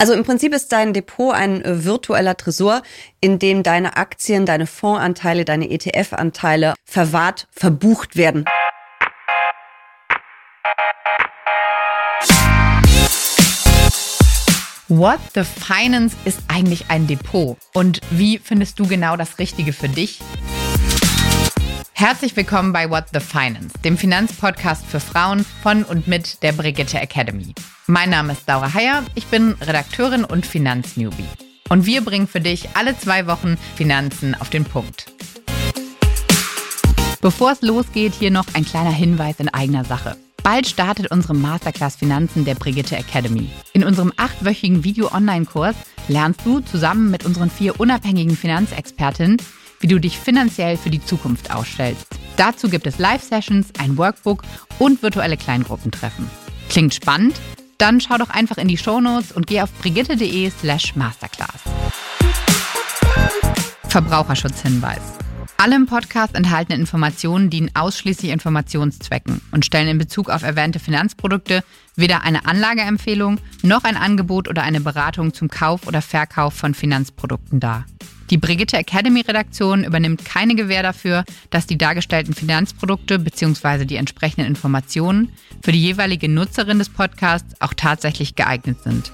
Also im Prinzip ist dein Depot ein äh, virtueller Tresor, in dem deine Aktien, deine Fondsanteile, deine ETF-Anteile verwahrt, verbucht werden. What the Finance ist eigentlich ein Depot? Und wie findest du genau das Richtige für dich? Herzlich willkommen bei What the Finance, dem Finanzpodcast für Frauen von und mit der Brigitte Academy. Mein Name ist Laura Heyer, ich bin Redakteurin und Finanznewbie. Und wir bringen für dich alle zwei Wochen Finanzen auf den Punkt. Bevor es losgeht, hier noch ein kleiner Hinweis in eigener Sache. Bald startet unsere Masterclass Finanzen der Brigitte Academy. In unserem achtwöchigen Video-Online-Kurs lernst du zusammen mit unseren vier unabhängigen Finanzexpertinnen, wie du dich finanziell für die Zukunft ausstellst. Dazu gibt es Live-Sessions, ein Workbook und virtuelle Kleingruppentreffen. Klingt spannend? Dann schau doch einfach in die Shownotes und geh auf brigitte.de slash masterclass. Verbraucherschutzhinweis. Alle im Podcast enthaltenen Informationen dienen ausschließlich Informationszwecken und stellen in Bezug auf erwähnte Finanzprodukte weder eine Anlageempfehlung noch ein Angebot oder eine Beratung zum Kauf oder Verkauf von Finanzprodukten dar. Die Brigitte Academy Redaktion übernimmt keine Gewähr dafür, dass die dargestellten Finanzprodukte bzw. die entsprechenden Informationen für die jeweilige Nutzerin des Podcasts auch tatsächlich geeignet sind.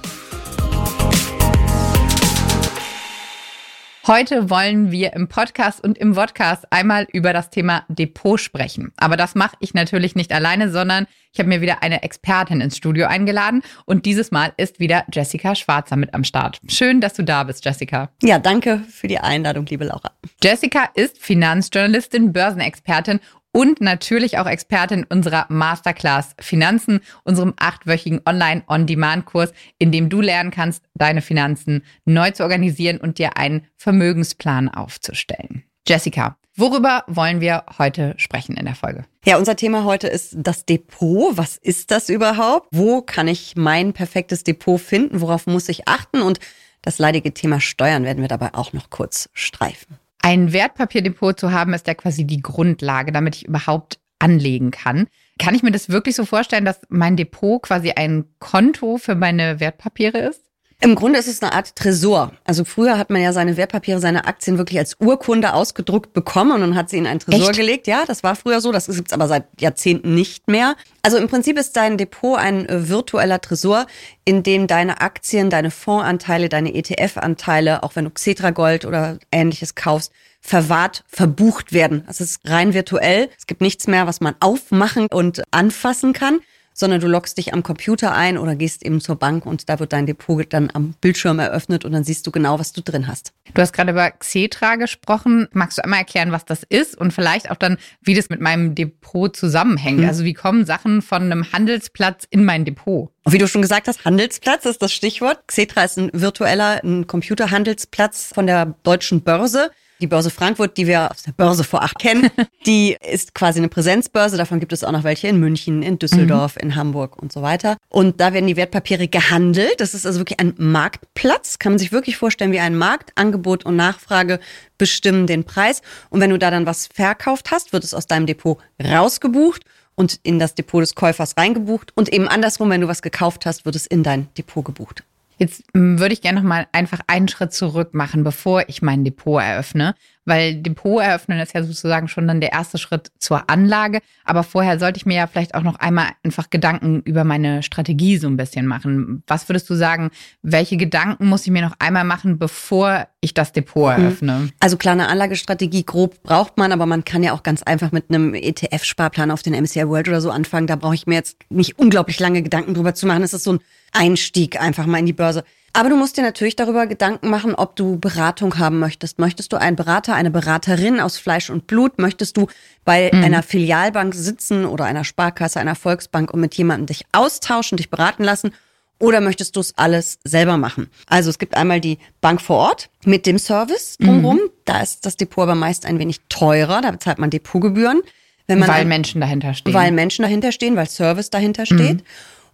Heute wollen wir im Podcast und im Podcast einmal über das Thema Depot sprechen. Aber das mache ich natürlich nicht alleine, sondern ich habe mir wieder eine Expertin ins Studio eingeladen und dieses Mal ist wieder Jessica Schwarzer mit am Start. Schön, dass du da bist, Jessica. Ja, danke für die Einladung, liebe Laura. Jessica ist Finanzjournalistin, Börsenexpertin und natürlich auch Expertin unserer Masterclass Finanzen, unserem achtwöchigen Online-on-Demand-Kurs, in dem du lernen kannst, deine Finanzen neu zu organisieren und dir einen Vermögensplan aufzustellen. Jessica, worüber wollen wir heute sprechen in der Folge? Ja, unser Thema heute ist das Depot. Was ist das überhaupt? Wo kann ich mein perfektes Depot finden? Worauf muss ich achten? Und das leidige Thema Steuern werden wir dabei auch noch kurz streifen. Ein Wertpapierdepot zu haben, ist ja quasi die Grundlage, damit ich überhaupt anlegen kann. Kann ich mir das wirklich so vorstellen, dass mein Depot quasi ein Konto für meine Wertpapiere ist? Im Grunde ist es eine Art Tresor. Also früher hat man ja seine Wertpapiere, seine Aktien wirklich als Urkunde ausgedruckt bekommen und dann hat sie in einen Tresor Echt? gelegt. Ja, das war früher so. Das gibt's aber seit Jahrzehnten nicht mehr. Also im Prinzip ist dein Depot ein äh, virtueller Tresor, in dem deine Aktien, deine Fondsanteile, deine ETF-Anteile, auch wenn du Xetra Gold oder ähnliches kaufst, verwahrt, verbucht werden. Das ist rein virtuell. Es gibt nichts mehr, was man aufmachen und anfassen kann sondern du loggst dich am Computer ein oder gehst eben zur Bank und da wird dein Depot dann am Bildschirm eröffnet und dann siehst du genau, was du drin hast. Du hast gerade über Xetra gesprochen. Magst du einmal erklären, was das ist und vielleicht auch dann, wie das mit meinem Depot zusammenhängt? Mhm. Also wie kommen Sachen von einem Handelsplatz in mein Depot? Wie du schon gesagt hast, Handelsplatz ist das Stichwort. Xetra ist ein virtueller ein Computerhandelsplatz von der deutschen Börse. Die Börse Frankfurt, die wir aus der Börse vor acht kennen, die ist quasi eine Präsenzbörse. Davon gibt es auch noch welche in München, in Düsseldorf, mhm. in Hamburg und so weiter. Und da werden die Wertpapiere gehandelt. Das ist also wirklich ein Marktplatz. Kann man sich wirklich vorstellen wie ein Markt. Angebot und Nachfrage bestimmen den Preis. Und wenn du da dann was verkauft hast, wird es aus deinem Depot rausgebucht und in das Depot des Käufers reingebucht. Und eben andersrum, wenn du was gekauft hast, wird es in dein Depot gebucht. Jetzt hm, würde ich gerne noch mal einfach einen Schritt zurück machen, bevor ich mein Depot eröffne, weil Depot eröffnen ist ja sozusagen schon dann der erste Schritt zur Anlage. Aber vorher sollte ich mir ja vielleicht auch noch einmal einfach Gedanken über meine Strategie so ein bisschen machen. Was würdest du sagen, welche Gedanken muss ich mir noch einmal machen, bevor ich das Depot mhm. eröffne? Also kleine Anlagestrategie grob braucht man, aber man kann ja auch ganz einfach mit einem ETF-Sparplan auf den MSCI World oder so anfangen. Da brauche ich mir jetzt nicht unglaublich lange Gedanken drüber zu machen. Es ist so ein Einstieg einfach mal in die Börse. Aber du musst dir natürlich darüber Gedanken machen, ob du Beratung haben möchtest. Möchtest du einen Berater, eine Beraterin aus Fleisch und Blut? Möchtest du bei mhm. einer Filialbank sitzen oder einer Sparkasse, einer Volksbank und mit jemandem dich austauschen, dich beraten lassen? Oder möchtest du es alles selber machen? Also es gibt einmal die Bank vor Ort mit dem Service drumherum. Mhm. Da ist das Depot aber meist ein wenig teurer. Da bezahlt man Depotgebühren. Wenn man weil Menschen dahinter stehen. Weil Menschen dahinter stehen, weil Service dahinter steht. Mhm.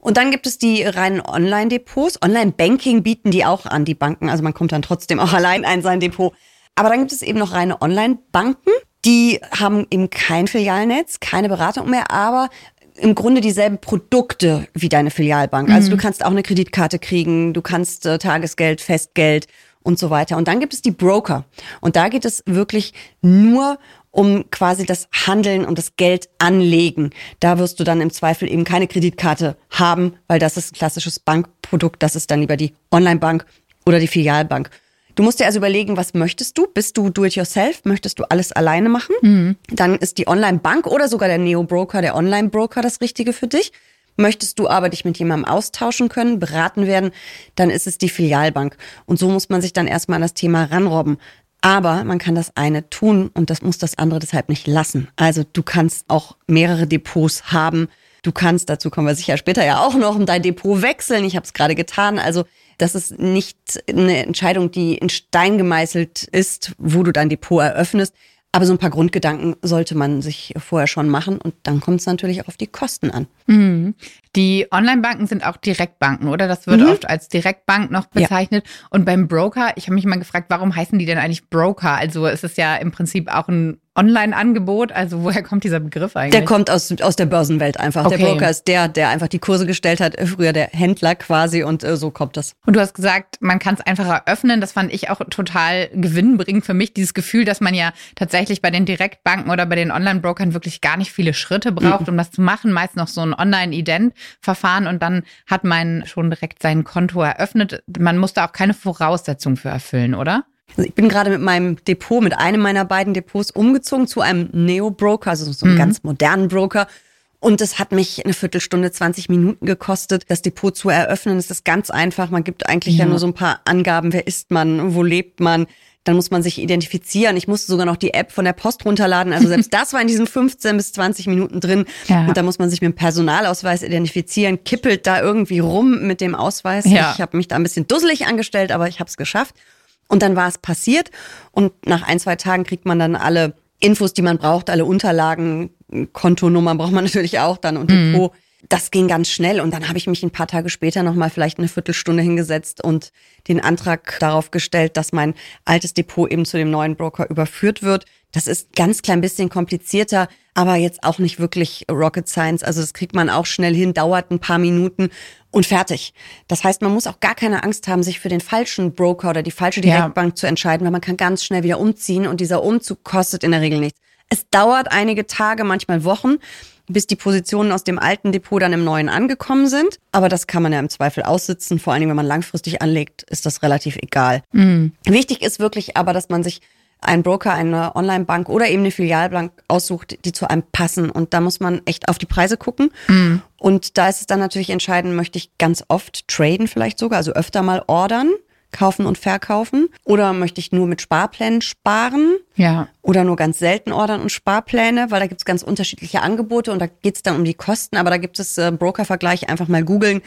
Und dann gibt es die reinen Online-Depots. Online-Banking bieten die auch an, die Banken. Also man kommt dann trotzdem auch allein in sein Depot. Aber dann gibt es eben noch reine Online-Banken. Die haben eben kein Filialnetz, keine Beratung mehr, aber im Grunde dieselben Produkte wie deine Filialbank. Also du kannst auch eine Kreditkarte kriegen, du kannst äh, Tagesgeld, Festgeld und so weiter. Und dann gibt es die Broker. Und da geht es wirklich nur um quasi das Handeln und das Geld anlegen. Da wirst du dann im Zweifel eben keine Kreditkarte haben, weil das ist ein klassisches Bankprodukt. Das ist dann lieber die Online-Bank oder die Filialbank. Du musst dir also überlegen, was möchtest du? Bist du do-it-yourself? Möchtest du alles alleine machen? Dann ist die Online-Bank oder sogar der Neo-Broker, der Online-Broker das Richtige für dich. Möchtest du aber dich mit jemandem austauschen können, beraten werden, dann ist es die Filialbank. Und so muss man sich dann erstmal an das Thema ranrobben. Aber man kann das eine tun und das muss das andere deshalb nicht lassen. Also du kannst auch mehrere Depots haben. Du kannst, dazu kommen wir sicher später ja auch noch, dein Depot wechseln. Ich habe es gerade getan. Also das ist nicht eine Entscheidung, die in Stein gemeißelt ist, wo du dein Depot eröffnest. Aber so ein paar Grundgedanken sollte man sich vorher schon machen und dann kommt es natürlich auch auf die Kosten an. Die Online-Banken sind auch Direktbanken, oder? Das wird oft als Direktbank noch Ja. bezeichnet. Und beim Broker, ich habe mich mal gefragt, warum heißen die denn eigentlich Broker? Also es ist ja im Prinzip auch ein Online-Angebot. Also woher kommt dieser Begriff eigentlich? Der kommt aus, aus der Börsenwelt einfach. Der Okay. Broker ist der, der einfach die Kurse gestellt hat, früher der Händler quasi und äh, so kommt das. Und du hast gesagt, man kann es einfacher öffnen. Das fand ich auch total gewinnbringend für mich. Dieses Gefühl, dass man ja tatsächlich bei den Direktbanken oder bei den Online-Brokern wirklich gar nicht viele Schritte braucht, um das zu machen. Meist noch so ein Online-Ident-Verfahren und dann hat man schon direkt sein Konto eröffnet. Man muss da auch keine Voraussetzungen für erfüllen, oder? Also ich bin gerade mit meinem Depot, mit einem meiner beiden Depots umgezogen zu einem Neo-Broker, also so einem ganz modernen Broker. Und es hat mich eine Viertelstunde, 20 Minuten gekostet, das Depot zu eröffnen. Es ist ganz einfach. Man gibt eigentlich ja. Ja. nur so ein paar Angaben. Wer ist man? Wo lebt man? Dann muss man sich identifizieren. Ich musste sogar noch die App von der Post runterladen. Also selbst das war in diesen 15 bis 20 Minuten drin. Ja. Und da muss man sich mit dem Personalausweis identifizieren, kippelt da irgendwie rum mit dem Ausweis. Ja. Ich habe mich da ein bisschen dusselig angestellt, aber ich habe es geschafft. Und dann war es passiert. Und nach ein, zwei Tagen kriegt man dann alle Infos, die man braucht, alle Unterlagen, Kontonummern braucht man natürlich auch dann und Depot. Das ging ganz schnell und dann habe ich mich ein paar Tage später nochmal vielleicht eine Viertelstunde hingesetzt und den Antrag darauf gestellt, dass mein altes Depot eben zu dem neuen Broker überführt wird. Das ist ganz klein bisschen komplizierter, aber jetzt auch nicht wirklich Rocket Science. Also das kriegt man auch schnell hin, dauert ein paar Minuten und fertig. Das heißt, man muss auch gar keine Angst haben, sich für den falschen Broker oder die falsche Ja. Direktbank zu entscheiden, weil man kann ganz schnell wieder umziehen und dieser Umzug kostet in der Regel nichts. Es dauert einige Tage, manchmal Wochen, bis die Positionen aus dem alten Depot dann im neuen angekommen sind. Aber das kann man ja im Zweifel aussitzen. Vor allen Dingen, wenn man langfristig anlegt, ist das relativ egal. Wichtig ist wirklich aber, dass man sich einen Broker, eine Online-Bank oder eben eine Filialbank aussucht, die zu einem passen. Und da muss man echt auf die Preise gucken. Und da ist es dann natürlich entscheidend, möchte ich ganz oft traden vielleicht sogar, also öfter mal ordern, kaufen und verkaufen. Oder möchte ich nur mit Sparplänen sparen? Ja. Oder nur ganz selten ordern und Sparpläne, weil da gibt's ganz unterschiedliche Angebote und da geht's dann um die Kosten. Aber da gibt es äh, Broker-Vergleich, einfach mal googeln.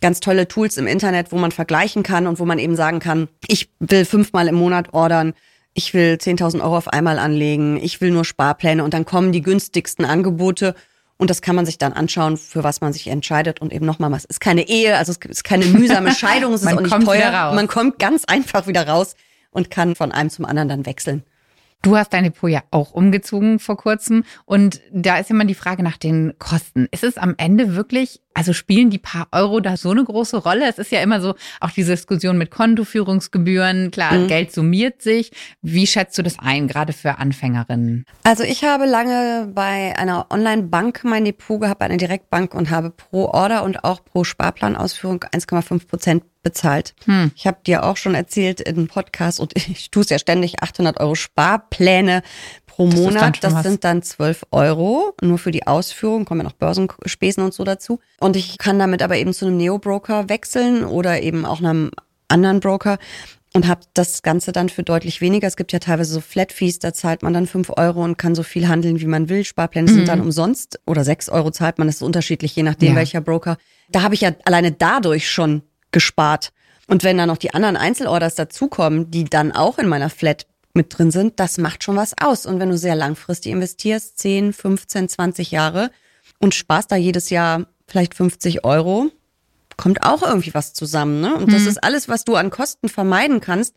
Ganz tolle Tools im Internet, wo man vergleichen kann und wo man eben sagen kann, ich will fünfmal im Monat ordern, ich will 10.000 Euro auf einmal anlegen, ich will nur Sparpläne und dann kommen die günstigsten Angebote und das kann man sich dann anschauen, für was man sich entscheidet und eben nochmal, es ist keine Ehe, also es ist keine mühsame Scheidung, es ist auch nicht teuer. Man kommt ganz einfach wieder raus und kann von einem zum anderen dann wechseln. Du hast dein Depot ja auch umgezogen vor kurzem und da ist immer die Frage nach den Kosten. Ist es am Ende wirklich, also spielen die paar Euro da so eine große Rolle? Es ist ja immer so auch diese Diskussion mit Kontoführungsgebühren. Klar, Geld summiert sich. Wie schätzt du das ein, gerade für Anfängerinnen? Also ich habe lange bei einer Online-Bank mein Depot gehabt, bei einer Direktbank und habe pro Order und auch pro Sparplanausführung 1,5 Prozent bezahlt. Ich habe dir auch schon erzählt im Podcast und ich tue es ja ständig, 800 Euro Sparpläne pro dann Monat. Das was. sind dann 12 Euro nur für die Ausführung, kommen ja noch Börsenspesen und so dazu. Und ich kann damit aber eben zu einem Neo-Broker wechseln oder eben auch einem anderen Broker und habe das Ganze dann für deutlich weniger. Es gibt ja teilweise so Flat Fees, da zahlt man dann fünf Euro und kann so viel handeln, wie man will. Sparpläne sind dann umsonst oder sechs Euro zahlt man, das ist unterschiedlich, je nachdem Ja. welcher Broker. Da habe ich ja alleine dadurch schon gespart. Und wenn dann noch die anderen Einzelorders dazukommen, die dann auch in meiner Flat mit drin sind, das macht schon was aus. Und wenn du sehr langfristig investierst, 10, 15, 20 Jahre und sparst da jedes Jahr vielleicht 50 Euro, kommt auch irgendwie was zusammen. Ne? Und das ist alles, was du an Kosten vermeiden kannst,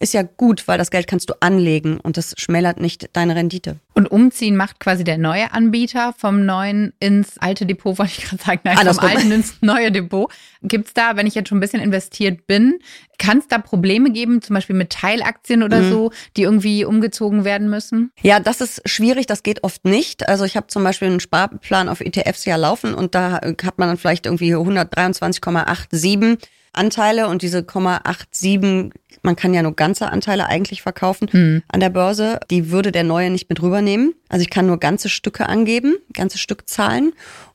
ist ja gut, weil das Geld kannst du anlegen und das schmälert nicht deine Rendite. Und umziehen macht quasi der neue Anbieter vom neuen ins alte Depot, wollte ich gerade sagen, nein, vom alten ins neue Depot. Gibt es da, wenn ich jetzt schon ein bisschen investiert bin, kann es da Probleme geben, zum Beispiel mit Teilaktien oder mhm. so, die irgendwie umgezogen werden müssen? Ja, das ist schwierig, das geht oft nicht. Also ich habe zum Beispiel einen Sparplan auf ETFs ja laufen und da hat man dann vielleicht irgendwie 123,87 Anteile und diese 0,87, man kann ja nur ganze Anteile eigentlich verkaufen mhm. an der Börse, die würde der neue nicht mit rübernehmen. Also ich kann nur ganze Stücke angeben, ganze Stückzahlen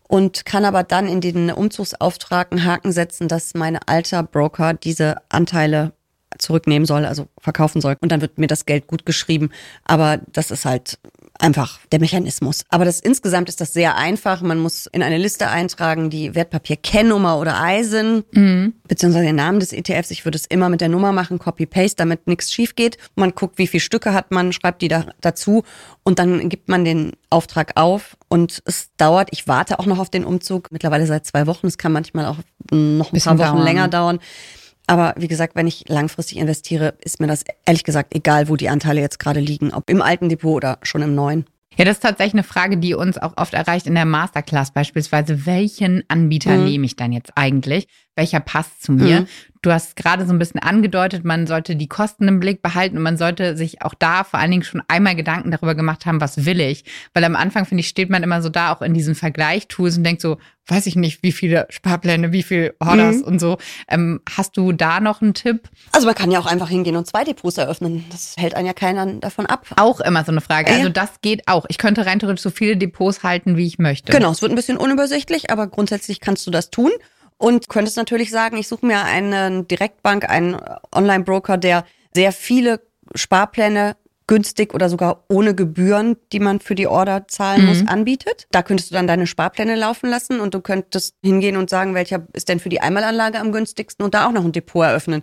und kann aber dann in den Umzugsauftrag einen Haken setzen, dass mein alter Broker diese Anteile zurücknehmen soll, also verkaufen soll. Und dann wird mir das Geld gut geschrieben. Aber das ist halt einfach der Mechanismus. Aber das insgesamt ist das sehr einfach. Man muss in eine Liste eintragen, die Wertpapier-Kennnummer oder Eisen, mhm. beziehungsweise den Namen des ETFs. Ich würde es immer mit der Nummer machen, Copy-Paste, damit nichts schief geht. Man guckt, wie viele Stücke hat man, schreibt die da dazu und dann gibt man den Auftrag auf und es dauert. Ich warte auch noch auf den Umzug. Mittlerweile seit zwei Wochen. Es kann manchmal auch noch ein paar Wochen dauern. länger dauern. Aber wie gesagt, wenn ich langfristig investiere, ist mir das ehrlich gesagt egal, wo die Anteile jetzt gerade liegen, ob im alten Depot oder schon im neuen. Ja, das ist tatsächlich eine Frage, die uns auch oft erreicht in der Masterclass beispielsweise. Welchen Anbieter mhm. nehme ich dann jetzt eigentlich? Welcher passt zu mir? Mhm. Du hast gerade so ein bisschen angedeutet, man sollte die Kosten im Blick behalten und man sollte sich auch da vor allen Dingen schon einmal Gedanken darüber gemacht haben, was will ich? Weil am Anfang, finde ich, steht man immer so da auch in diesen Vergleichtools und denkt so, weiß ich nicht, wie viele Sparpläne, wie viel Orders mhm. und so. Ähm, hast du da noch einen Tipp? Also man kann ja auch einfach hingehen und zwei Depots eröffnen. Das hält einen ja keiner davon ab. Auch immer so eine Frage. Also das geht auch. Ich könnte rein theoretisch so viele Depots halten, wie ich möchte. Genau, es wird ein bisschen unübersichtlich, aber grundsätzlich kannst du das tun. Und könntest natürlich sagen, ich suche mir eine Direktbank, einen Online-Broker, der sehr viele Sparpläne günstig oder sogar ohne Gebühren, die man für die Order zahlen mhm. muss, anbietet. Da könntest du dann deine Sparpläne laufen lassen und du könntest hingehen und sagen, welcher ist denn für die Einmalanlage am günstigsten und da auch noch ein Depot eröffnen.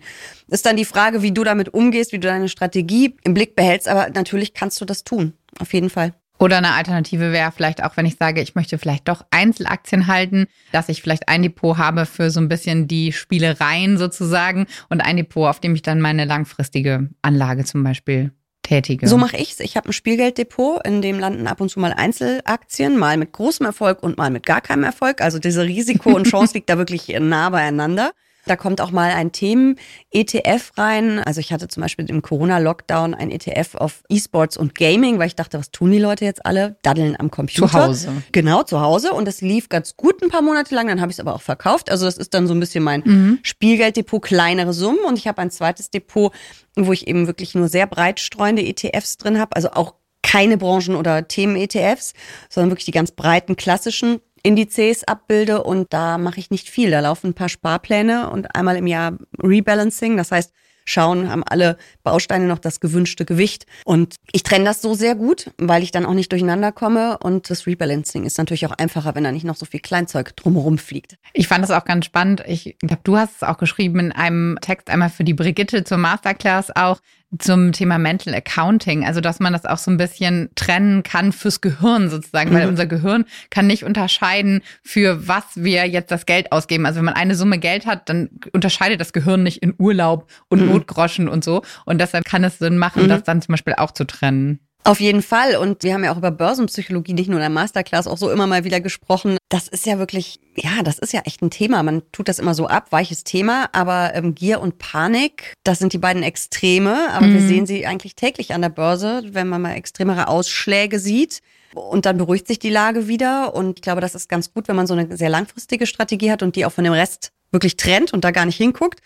Ist dann die Frage, wie du damit umgehst, wie du deine Strategie im Blick behältst, aber natürlich kannst du das tun. Auf jeden Fall. Oder eine Alternative wäre vielleicht auch, wenn ich sage, ich möchte vielleicht doch Einzelaktien halten, dass ich vielleicht ein Depot habe für so ein bisschen die Spielereien sozusagen und ein Depot, auf dem ich dann meine langfristige Anlage zum Beispiel tätige. So mache ich's. Ich habe ein Spielgelddepot, in dem landen ab und zu mal Einzelaktien, mal mit großem Erfolg und mal mit gar keinem Erfolg. Also diese Risiko und Chance liegt da wirklich nah beieinander. Da kommt auch mal ein Themen-ETF rein. Also ich hatte zum Beispiel im Corona-Lockdown ein ETF auf E-Sports und Gaming, weil ich dachte, was tun die Leute jetzt alle? Daddeln am Computer. Zu Hause. Genau, zu Hause. Und das lief ganz gut ein paar Monate lang. Dann habe ich es aber auch verkauft. Also das ist dann so ein bisschen mein mhm. Spielgelddepot, kleinere Summen. Und ich habe ein zweites Depot, wo ich eben wirklich nur sehr breit streuende ETFs drin habe. Also auch keine Branchen- oder Themen-ETFs, sondern wirklich die ganz breiten klassischen Indizes abbilde und da mache ich nicht viel. Da laufen ein paar Sparpläne und einmal im Jahr Rebalancing. Das heißt, schauen, haben alle Bausteine noch das gewünschte Gewicht. Und ich trenne das so sehr gut, weil ich dann auch nicht durcheinander komme. Und das Rebalancing ist natürlich auch einfacher, wenn da nicht noch so viel Kleinzeug drumherum fliegt. Ich fand das auch ganz spannend. Ich glaube, du hast es auch geschrieben in einem Text einmal für die Brigitte zur Masterclass auch zum Thema Mental Accounting, also dass man das auch so ein bisschen trennen kann fürs Gehirn sozusagen, mhm. weil unser Gehirn kann nicht unterscheiden, für was wir jetzt das Geld ausgeben. Also wenn man eine Summe Geld hat, dann unterscheidet das Gehirn nicht in Urlaub und mhm. Notgroschen und so. Und deshalb kann es Sinn machen, mhm. das dann zum Beispiel auch zu trennen. Auf jeden Fall. Und wir haben ja auch über Börsenpsychologie nicht nur in der Masterclass auch so immer mal wieder gesprochen. Das ist ja wirklich, ja, das ist ja echt ein Thema. Man tut das immer so ab, weiches Thema. Aber ähm, Gier und Panik, das sind die beiden Extreme. Aber mhm. wir sehen sie eigentlich täglich an der Börse, wenn man mal extremere Ausschläge sieht. Und dann beruhigt sich die Lage wieder. Und ich glaube, das ist ganz gut, wenn man so eine sehr langfristige Strategie hat und die auch von dem Rest wirklich trennt und da gar nicht hinguckt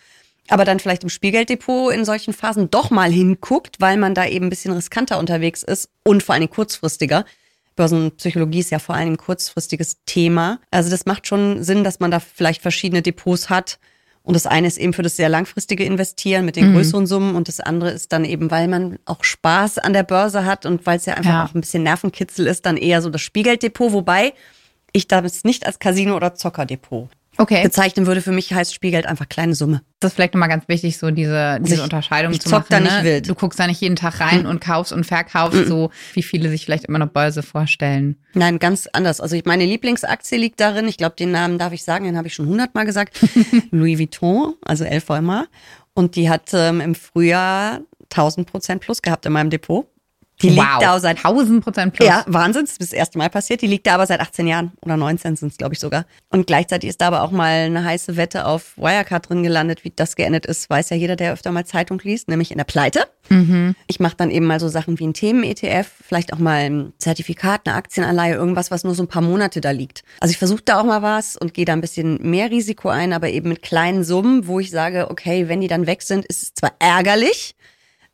aber dann vielleicht im Spielgelddepot in solchen Phasen doch mal hinguckt, weil man da eben ein bisschen riskanter unterwegs ist und vor allen Dingen kurzfristiger. Börsenpsychologie ist ja vor allem ein kurzfristiges Thema. Also das macht schon Sinn, dass man da vielleicht verschiedene Depots hat. Und das eine ist eben für das sehr langfristige Investieren mit den mhm. größeren Summen und das andere ist dann eben, weil man auch Spaß an der Börse hat und weil es ja einfach ja. auch ein bisschen Nervenkitzel ist, dann eher so das Spielgelddepot, wobei ich das nicht als Casino- oder Zockerdepot okay. bezeichnen würde. Für mich heißt Spielgeld einfach kleine Summe. Das ist vielleicht nochmal ganz wichtig, so diese, diese ich, Unterscheidung ich zu machen. Da nicht ne? wild. Du guckst da nicht jeden Tag rein mhm. und kaufst und verkaufst, mhm. so wie viele sich vielleicht immer noch Börse vorstellen. Nein, ganz anders. Also ich, meine Lieblingsaktie liegt darin, ich glaube, den Namen darf ich sagen, den habe ich schon hundertmal gesagt. Louis Vuitton, also LVMA. Und die hat ähm, im Frühjahr 1000 Prozent plus gehabt in meinem Depot. Die wow. liegt da seit 1000 Prozent plus. Ja, Wahnsinn, das ist das erste Mal passiert. Die liegt da aber seit 18 Jahren oder 19 sind es, glaube ich, sogar. Und gleichzeitig ist da aber auch mal eine heiße Wette auf Wirecard drin gelandet. Wie das geendet ist, weiß ja jeder, der öfter mal Zeitung liest, nämlich in der Pleite. Mhm. Ich mache dann eben mal so Sachen wie ein Themen-ETF, vielleicht auch mal ein Zertifikat, eine Aktienanleihe, irgendwas, was nur so ein paar Monate da liegt. Also ich versuche da auch mal was und gehe da ein bisschen mehr Risiko ein, aber eben mit kleinen Summen, wo ich sage, okay, wenn die dann weg sind, ist es zwar ärgerlich,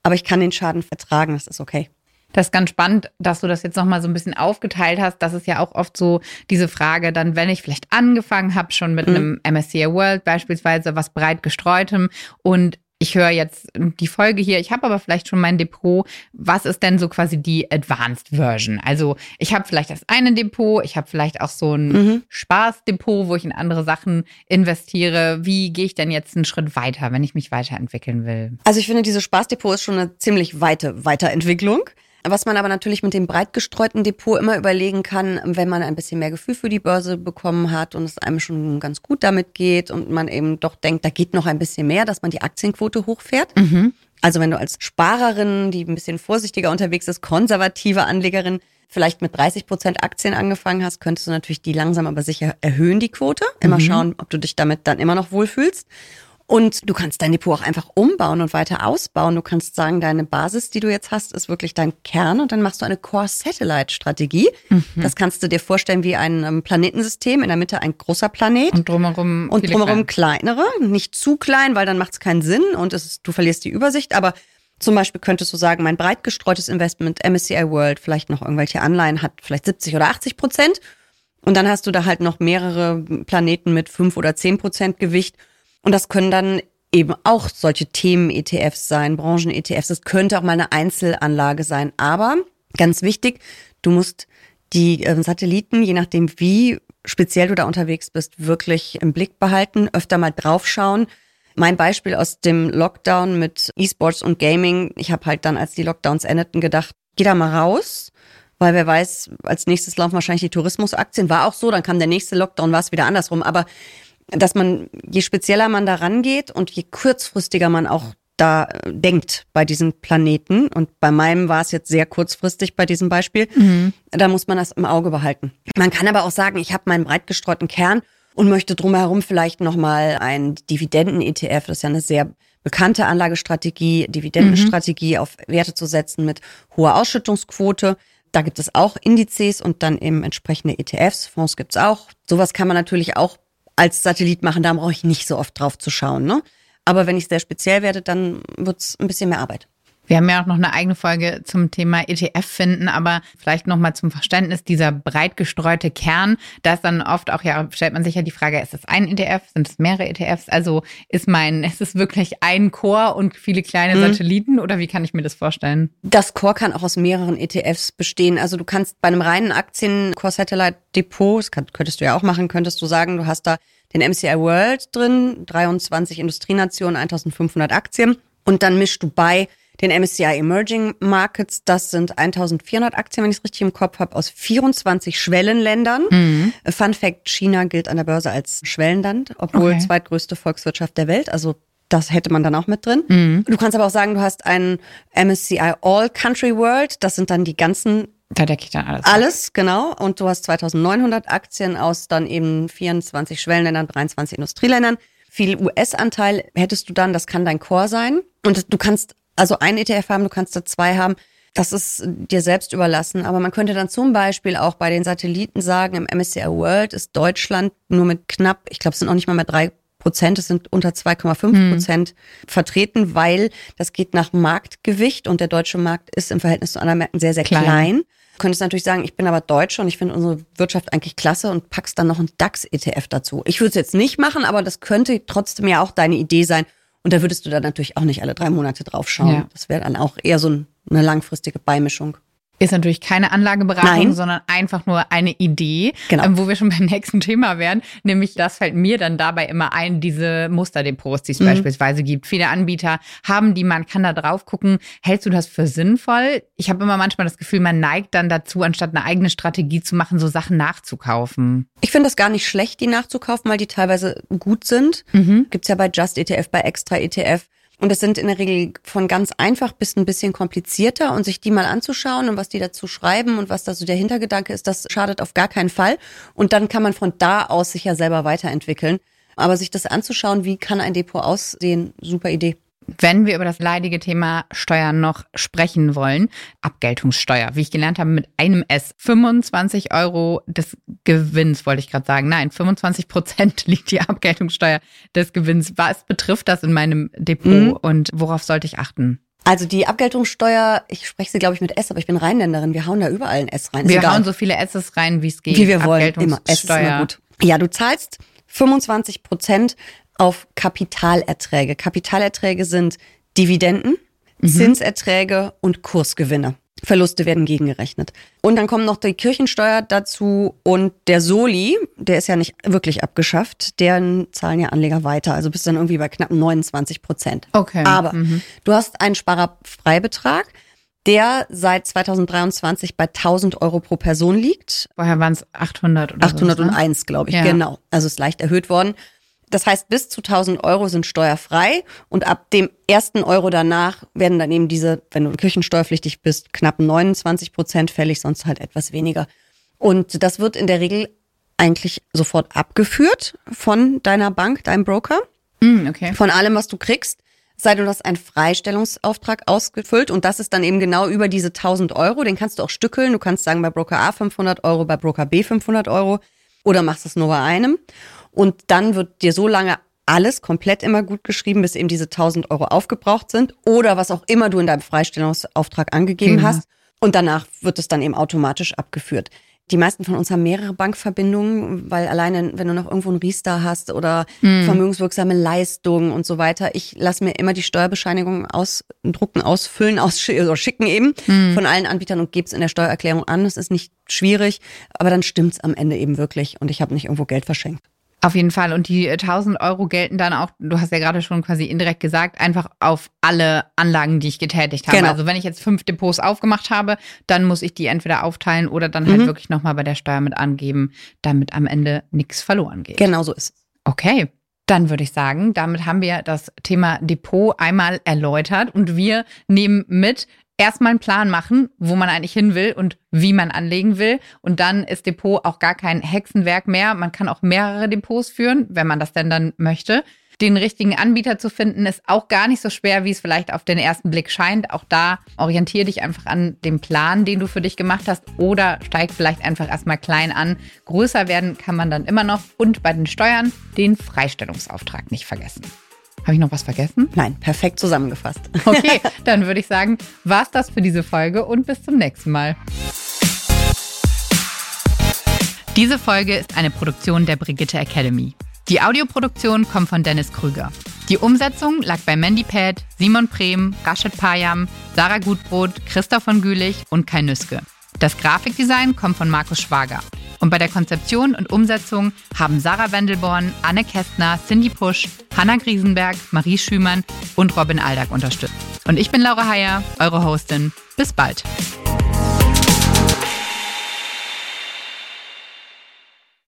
aber ich kann den Schaden vertragen, das ist okay. Das ist ganz spannend, dass du das jetzt nochmal so ein bisschen aufgeteilt hast. Das ist ja auch oft so diese Frage, dann, wenn ich vielleicht angefangen habe, schon mit mhm. einem MSCI World beispielsweise, was breit gestreutem und ich höre jetzt die Folge hier, ich habe aber vielleicht schon mein Depot. Was ist denn so quasi die Advanced Version? Also ich habe vielleicht das eine Depot, ich habe vielleicht auch so ein mhm. Spaßdepot, wo ich in andere Sachen investiere. Wie gehe ich denn jetzt einen Schritt weiter, wenn ich mich weiterentwickeln will? Also ich finde, dieses Spaßdepot ist schon eine ziemlich weite Weiterentwicklung. Was man aber natürlich mit dem breit gestreuten Depot immer überlegen kann, wenn man ein bisschen mehr Gefühl für die Börse bekommen hat und es einem schon ganz gut damit geht und man eben doch denkt, da geht noch ein bisschen mehr, dass man die Aktienquote hochfährt. Mhm. Also wenn du als Sparerin, die ein bisschen vorsichtiger unterwegs ist, konservative Anlegerin, vielleicht mit 30 Prozent Aktien angefangen hast, könntest du natürlich die langsam aber sicher erhöhen, die Quote. Immer mhm. schauen, ob du dich damit dann immer noch wohlfühlst. Und du kannst dein Depot auch einfach umbauen und weiter ausbauen. Du kannst sagen, deine Basis, die du jetzt hast, ist wirklich dein Kern und dann machst du eine Core-Satellite-Strategie. Mhm. Das kannst du dir vorstellen wie ein ähm, Planetensystem. In der Mitte ein großer Planet. Und drumherum, und drumherum kleinere. Nicht zu klein, weil dann macht es keinen Sinn und es, du verlierst die Übersicht. Aber zum Beispiel könntest du sagen, mein breit gestreutes Investment MSCI World, vielleicht noch irgendwelche Anleihen, hat vielleicht 70 oder 80 Prozent. Und dann hast du da halt noch mehrere Planeten mit 5 oder 10 Prozent Gewicht. Und das können dann eben auch solche Themen-ETFs sein, Branchen-ETFs. Es könnte auch mal eine Einzelanlage sein. Aber ganz wichtig, du musst die äh, Satelliten, je nachdem wie speziell du da unterwegs bist, wirklich im Blick behalten, öfter mal draufschauen. Mein Beispiel aus dem Lockdown mit E-Sports und Gaming. Ich habe halt dann, als die Lockdowns endeten, gedacht, geh da mal raus, weil wer weiß, als nächstes laufen wahrscheinlich die Tourismusaktien. War auch so, dann kam der nächste Lockdown, war es wieder andersrum. Aber dass man, je spezieller man da rangeht und je kurzfristiger man auch da äh, denkt bei diesen Planeten, und bei meinem war es jetzt sehr kurzfristig bei diesem Beispiel, mhm. da muss man das im Auge behalten. Man kann aber auch sagen, ich habe meinen breit gestreuten Kern und möchte drumherum vielleicht nochmal ein Dividenden-ETF, das ist ja eine sehr bekannte Anlagestrategie, Dividendenstrategie mhm. auf Werte zu setzen mit hoher Ausschüttungsquote. Da gibt es auch Indizes und dann eben entsprechende ETFs. Fonds gibt's auch. Sowas kann man natürlich auch als Satellit machen, da brauche ich nicht so oft drauf zu schauen. Ne? Aber wenn ich sehr speziell werde, dann wird es ein bisschen mehr Arbeit. Wir haben ja auch noch eine eigene Folge zum Thema ETF finden, aber vielleicht nochmal zum Verständnis dieser breit gestreute Kern. Da ist dann oft auch, ja, stellt man sich ja die Frage, ist es ein ETF? Sind es mehrere ETFs? Also ist mein, ist es wirklich ein Core und viele kleine mhm. Satelliten oder wie kann ich mir das vorstellen? Das Core kann auch aus mehreren ETFs bestehen. Also du kannst bei einem reinen Aktien-Core-Satellite-Depot, das könntest du ja auch machen, könntest du sagen, du hast da den MCI World drin, 23 Industrienationen, 1500 Aktien und dann mischst du bei den MSCI Emerging Markets. Das sind 1400 Aktien, wenn ich es richtig im Kopf habe, aus 24 Schwellenländern. Mhm. Fun Fact, China gilt an der Börse als Schwellenland, obwohl okay. zweitgrößte Volkswirtschaft der Welt. Also das hätte man dann auch mit drin. Mhm. Du kannst aber auch sagen, du hast einen MSCI All Country World. Das sind dann die ganzen da decke ich dann alles. Alles, genau. Und du hast 2900 Aktien aus dann eben 24 Schwellenländern, 23 Industrieländern. Viel US-Anteil hättest du dann, das kann dein Core sein. Und du kannst also ein ETF haben, du kannst da zwei haben. Das ist dir selbst überlassen. Aber man könnte dann zum Beispiel auch bei den Satelliten sagen, im MSCI World ist Deutschland nur mit knapp, ich glaube, es sind auch nicht mal mehr drei Prozent, es sind unter 2,5 Prozent hm. vertreten, weil das geht nach Marktgewicht und der deutsche Markt ist im Verhältnis zu anderen Märkten sehr, sehr klein. klein. Du könntest natürlich sagen, ich bin aber Deutsche und ich finde unsere Wirtschaft eigentlich klasse und packst dann noch ein DAX-ETF dazu. Ich würde es jetzt nicht machen, aber das könnte trotzdem ja auch deine Idee sein, und da würdest du dann natürlich auch nicht alle drei Monate drauf schauen. Ja. Das wäre dann auch eher so eine langfristige Beimischung. Ist natürlich keine Anlageberatung, Nein. sondern einfach nur eine Idee, genau. ähm, wo wir schon beim nächsten Thema wären. Nämlich, das fällt mir dann dabei immer ein, diese Musterdepots, die es mhm. beispielsweise gibt. Viele Anbieter haben die, man kann da drauf gucken. Hältst du das für sinnvoll? Ich habe immer manchmal das Gefühl, man neigt dann dazu, anstatt eine eigene Strategie zu machen, so Sachen nachzukaufen. Ich finde das gar nicht schlecht, die nachzukaufen, weil die teilweise gut sind. Mhm. Gibt's ja bei Just ETF, bei Extra ETF. Und es sind in der Regel von ganz einfach bis ein bisschen komplizierter und sich die mal anzuschauen und was die dazu schreiben und was da so der Hintergedanke ist, das schadet auf gar keinen Fall. Und dann kann man von da aus sich ja selber weiterentwickeln. Aber sich das anzuschauen, wie kann ein Depot aussehen, super Idee. Wenn wir über das leidige Thema Steuern noch sprechen wollen, Abgeltungssteuer, wie ich gelernt habe, mit einem S, 25 Euro des Gewinns, wollte ich gerade sagen. Nein, 25 Prozent liegt die Abgeltungssteuer des Gewinns. Was betrifft das in meinem Depot mhm. und worauf sollte ich achten? Also die Abgeltungssteuer, ich spreche sie glaube ich mit S, aber ich bin Rheinländerin. Wir hauen da überall ein S rein. Wir Egal. hauen so viele S's rein, wie es geht. Wie wir wollen. Immer. S ist immer gut. Ja, du zahlst 25 Prozent auf Kapitalerträge. Kapitalerträge sind Dividenden, mhm. Zinserträge und Kursgewinne. Verluste werden gegengerechnet. Und dann kommt noch die Kirchensteuer dazu und der Soli, der ist ja nicht wirklich abgeschafft, deren zahlen ja Anleger weiter. Also bist dann irgendwie bei knapp 29 Prozent. Okay. Aber mhm. du hast einen Sparerfreibetrag, der seit 2023 bei 1000 Euro pro Person liegt. Vorher waren es 800 oder 801, so, ne? glaube ich, ja. genau. Also ist leicht erhöht worden. Das heißt, bis zu 1000 Euro sind steuerfrei und ab dem ersten Euro danach werden dann eben diese, wenn du kirchensteuerpflichtig bist, knapp 29 Prozent fällig, sonst halt etwas weniger. Und das wird in der Regel eigentlich sofort abgeführt von deiner Bank, deinem Broker. Mm, okay. Von allem, was du kriegst. Sei du hast einen Freistellungsauftrag ausgefüllt und das ist dann eben genau über diese 1000 Euro. Den kannst du auch stückeln. Du kannst sagen, bei Broker A 500 Euro, bei Broker B 500 Euro oder machst es nur bei einem. Und dann wird dir so lange alles komplett immer gut geschrieben, bis eben diese 1000 Euro aufgebraucht sind oder was auch immer du in deinem Freistellungsauftrag angegeben mhm. hast. Und danach wird es dann eben automatisch abgeführt. Die meisten von uns haben mehrere Bankverbindungen, weil alleine, wenn du noch irgendwo einen Riester hast oder mhm. vermögenswirksame Leistungen und so weiter, ich lasse mir immer die Steuerbescheinigung ausdrucken, ausfüllen, ausschicken oder schicken eben mhm. von allen Anbietern und gebe es in der Steuererklärung an. Das ist nicht schwierig, aber dann stimmt's am Ende eben wirklich und ich habe nicht irgendwo Geld verschenkt. Auf jeden Fall. Und die 1000 äh, Euro gelten dann auch, du hast ja gerade schon quasi indirekt gesagt, einfach auf alle Anlagen, die ich getätigt habe. Genau. Also wenn ich jetzt fünf Depots aufgemacht habe, dann muss ich die entweder aufteilen oder dann halt mhm. wirklich nochmal bei der Steuer mit angeben, damit am Ende nichts verloren geht. Genau so ist es. Okay. Dann würde ich sagen, damit haben wir das Thema Depot einmal erläutert und wir nehmen mit, erstmal einen Plan machen, wo man eigentlich hin will und wie man anlegen will. Und dann ist Depot auch gar kein Hexenwerk mehr. Man kann auch mehrere Depots führen, wenn man das denn dann möchte. Den richtigen Anbieter zu finden, ist auch gar nicht so schwer, wie es vielleicht auf den ersten Blick scheint. Auch da orientiere dich einfach an dem Plan, den du für dich gemacht hast oder steig vielleicht einfach erstmal klein an. Größer werden kann man dann immer noch und bei den Steuern den Freistellungsauftrag nicht vergessen. Habe ich noch was vergessen? Nein, perfekt zusammengefasst. Okay, dann würde ich sagen, war's das für diese Folge und bis zum nächsten Mal. Diese Folge ist eine Produktion der Brigitte Academy. Die Audioproduktion kommt von Dennis Krüger. Die Umsetzung lag bei Mandy Pad, Simon Prehm, Rashid Payam, Sarah Gutbrot, Christoph von Gülich und Kai Nüske. Das Grafikdesign kommt von Markus Schwager. Und bei der Konzeption und Umsetzung haben Sarah Wendelborn, Anne Kästner, Cindy Pusch, Hanna Griesenberg, Marie Schümann und Robin Aldag unterstützt. Und ich bin Laura Heyer, eure Hostin. Bis bald.